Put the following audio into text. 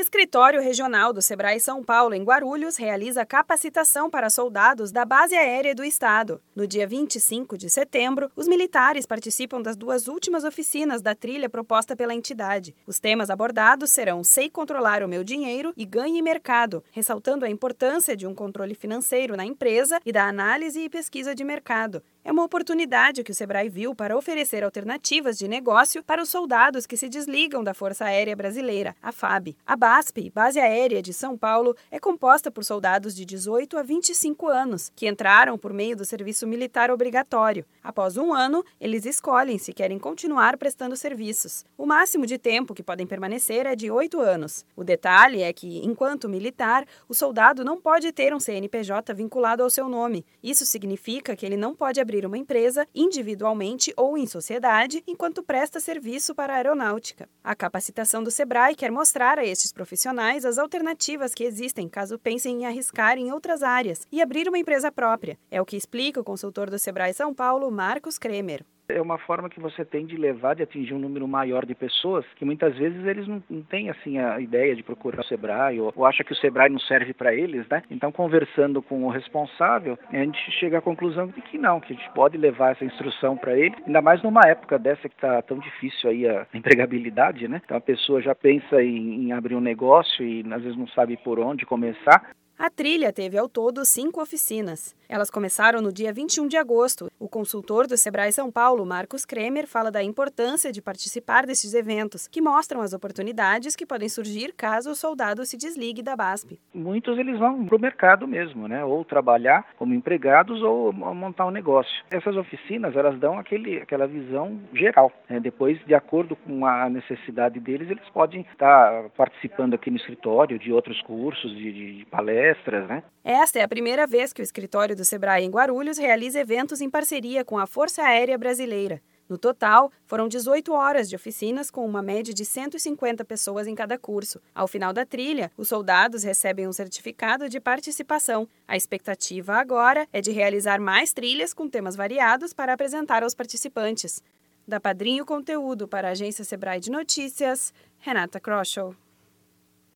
Escritório Regional do Sebrae São Paulo, em Guarulhos, realiza capacitação para soldados da Base Aérea do Estado. No dia 25 de setembro, os militares participam das duas últimas oficinas da trilha proposta pela entidade. Os temas abordados serão Sei Controlar o Meu Dinheiro e Ganhe Mercado, ressaltando a importância de um controle financeiro na empresa e da análise e pesquisa de mercado. É uma oportunidade que o Sebrae viu para oferecer alternativas de negócio para os soldados que se desligam da Força Aérea Brasileira, a FAB. A BASP, Base Aérea de São Paulo, é composta por soldados de 18 a 25 anos, que entraram por meio do serviço militar obrigatório. Após um ano, eles escolhem se querem continuar prestando serviços. O máximo de tempo que podem permanecer é de oito anos. O detalhe é que, enquanto militar, o soldado não pode ter um CNPJ vinculado ao seu nome. Isso significa que ele não pode abrir uma empresa individualmente ou em sociedade enquanto presta serviço para a aeronáutica. A capacitação do Sebrae quer mostrar a estes profissionais as alternativas que existem caso pensem em arriscar em outras áreas e abrir uma empresa própria. É o que explica o consultor do Sebrae São Paulo, Marcos Kremer. É uma forma que você tem de levar, de atingir um número maior de pessoas que muitas vezes eles não, não têm assim a ideia de procurar o Sebrae ou, ou acha que o Sebrae não serve para eles, né? Então, conversando com o responsável, a gente chega à conclusão de que não, que a gente pode levar essa instrução para ele, ainda mais numa época dessa que está tão difícil aí a empregabilidade, né? Então a pessoa já pensa em, em abrir um negócio e às vezes não sabe por onde começar. A trilha teve ao todo cinco oficinas. Elas começaram no dia 21 de agosto. O consultor do Sebrae São Paulo, Marcos Kremer, fala da importância de participar desses eventos, que mostram as oportunidades que podem surgir caso o soldado se desligue da BASP. Muitos eles vão para o mercado mesmo, né? Ou trabalhar como empregados ou montar um negócio. Essas oficinas elas dão aquele, aquela visão geral. Né? Depois, de acordo com a necessidade deles, eles podem estar participando aqui no escritório de outros cursos, de, de palestras palestras, né? Esta é a primeira vez que o escritório do Sebrae em Guarulhos realiza eventos em parceria com a Força Aérea Brasileira. No total, foram 18 horas de oficinas com uma média de 150 pessoas em cada curso. Ao final da trilha, os soldados recebem um certificado de participação. A expectativa agora é de realizar mais trilhas com temas variados para apresentar aos participantes. Da Padrinho Conteúdo para a agência Sebrae de Notícias, Renata Kroschel.